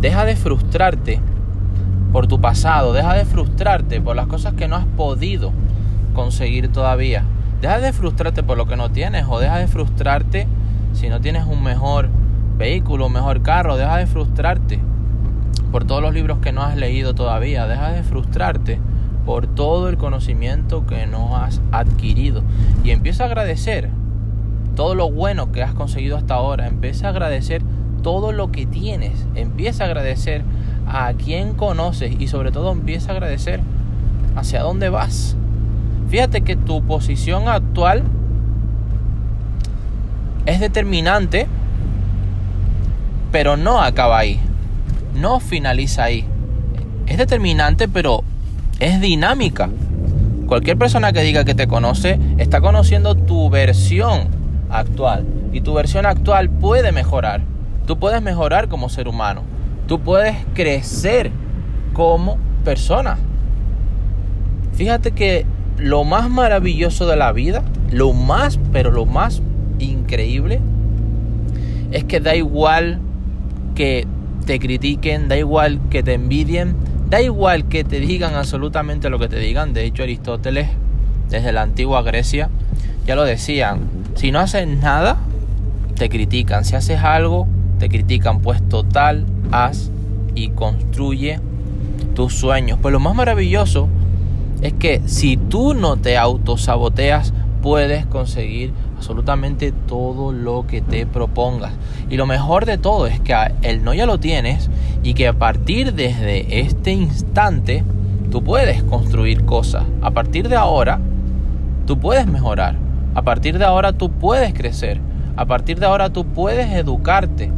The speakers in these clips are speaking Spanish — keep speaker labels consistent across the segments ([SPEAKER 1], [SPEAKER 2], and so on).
[SPEAKER 1] Deja de frustrarte por tu pasado, deja de frustrarte por las cosas que no has podido conseguir todavía. Deja de frustrarte por lo que no tienes o deja de frustrarte si no tienes un mejor vehículo, un mejor carro, deja de frustrarte por todos los libros que no has leído todavía, deja de frustrarte por todo el conocimiento que no has adquirido. Y empieza a agradecer todo lo bueno que has conseguido hasta ahora, empieza a agradecer todo lo que tienes, empieza a agradecer a quien conoces y sobre todo empieza a agradecer hacia dónde vas. Fíjate que tu posición actual es determinante, pero no acaba ahí, no finaliza ahí. Es determinante, pero es dinámica. Cualquier persona que diga que te conoce está conociendo tu versión actual y tu versión actual puede mejorar. Tú puedes mejorar como ser humano. Tú puedes crecer como persona. Fíjate que lo más maravilloso de la vida, lo más, pero lo más increíble, es que da igual que te critiquen, da igual que te envidien, da igual que te digan absolutamente lo que te digan. De hecho, Aristóteles, desde la antigua Grecia, ya lo decían, si no haces nada, te critican. Si haces algo, te critican. Pues total, haz y construye tus sueños. Pues lo más maravilloso es que si tú no te autosaboteas, puedes conseguir absolutamente todo lo que te propongas. Y lo mejor de todo es que el no ya lo tienes y que a partir desde este instante tú puedes construir cosas. A partir de ahora tú puedes mejorar. A partir de ahora tú puedes crecer. A partir de ahora tú puedes educarte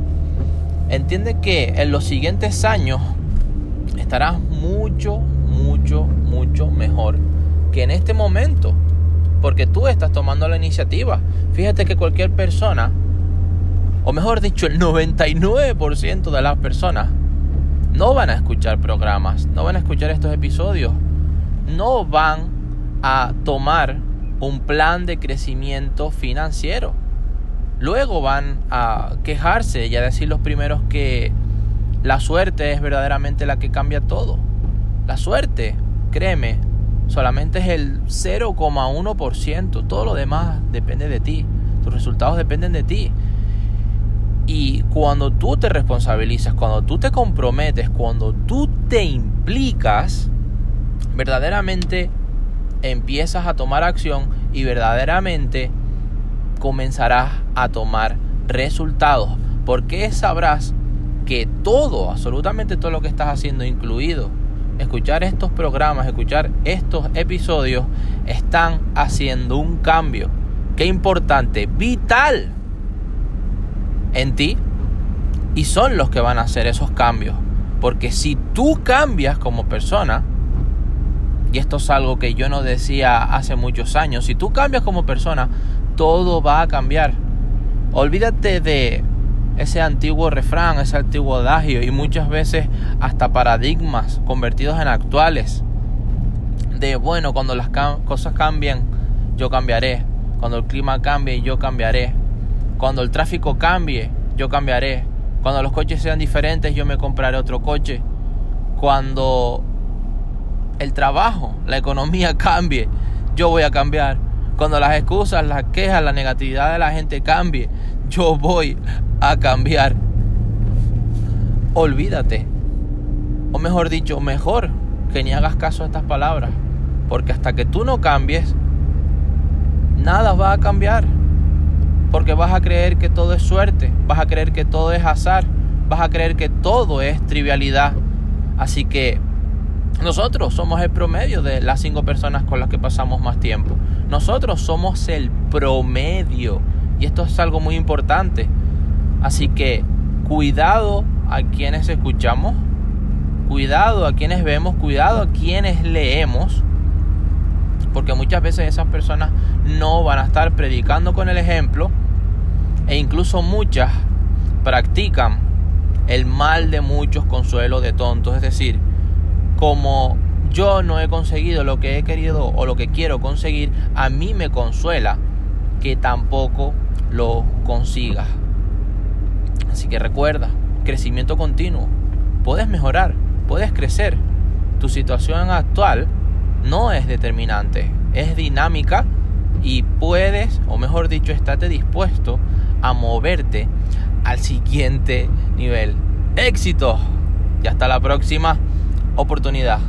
[SPEAKER 1] entiende que en los siguientes años estarás mucho, mucho, mucho mejor que en este momento. Porque tú estás tomando la iniciativa. Fíjate que cualquier persona, o mejor dicho, el 99% de las personas, no van a escuchar programas, no van a escuchar estos episodios, no van a tomar un plan de crecimiento financiero. Luego van a quejarse y a decir los primeros que la suerte es verdaderamente la que cambia todo. La suerte, créeme, solamente es el 0,1%. Todo lo demás depende de ti. Tus resultados dependen de ti. Y cuando tú te responsabilizas, cuando tú te comprometes, cuando tú te implicas, verdaderamente empiezas a tomar acción y verdaderamente comenzarás a tomar resultados. Porque sabrás que todo, absolutamente todo lo que estás haciendo, incluido escuchar estos programas, escuchar estos episodios, están haciendo un cambio. Qué importante, vital en ti. Y son los que van a hacer esos cambios. Porque si tú cambias como persona, y esto es algo que yo no decía hace muchos años, si tú cambias como persona, todo va a cambiar. Olvídate de ese antiguo refrán, ese antiguo adagio y muchas veces hasta paradigmas convertidos en actuales. De bueno, cuando las cosas cambian, yo cambiaré. Cuando el clima cambie, yo cambiaré. Cuando el tráfico cambie, yo cambiaré. Cuando los coches sean diferentes, yo me compraré otro coche. Cuando el trabajo, la economía cambie, yo voy a cambiar. Cuando las excusas, las quejas, la negatividad de la gente cambie, yo voy a cambiar. Olvídate. O mejor dicho, mejor que ni hagas caso a estas palabras. Porque hasta que tú no cambies, nada va a cambiar. Porque vas a creer que todo es suerte, vas a creer que todo es azar, vas a creer que todo es trivialidad. Así que nosotros somos el promedio de las cinco personas con las que pasamos más tiempo. Nosotros somos el promedio. Y esto es algo muy importante. Así que cuidado a quienes escuchamos, cuidado a quienes vemos, cuidado a quienes leemos. Porque muchas veces esas personas no van a estar predicando con el ejemplo. E incluso muchas practican el mal de muchos consuelo de tontos. Es decir, como yo no he conseguido lo que he querido o lo que quiero conseguir, a mí me consuela que tampoco lo consigas. Así que recuerda, crecimiento continuo. puedes mejorar, puedes crecer. Tu situación actual no es determinante, es dinámica y puedes, o mejor dicho, estate dispuesto a moverte al siguiente nivel. Éxito y hasta la próxima oportunidad.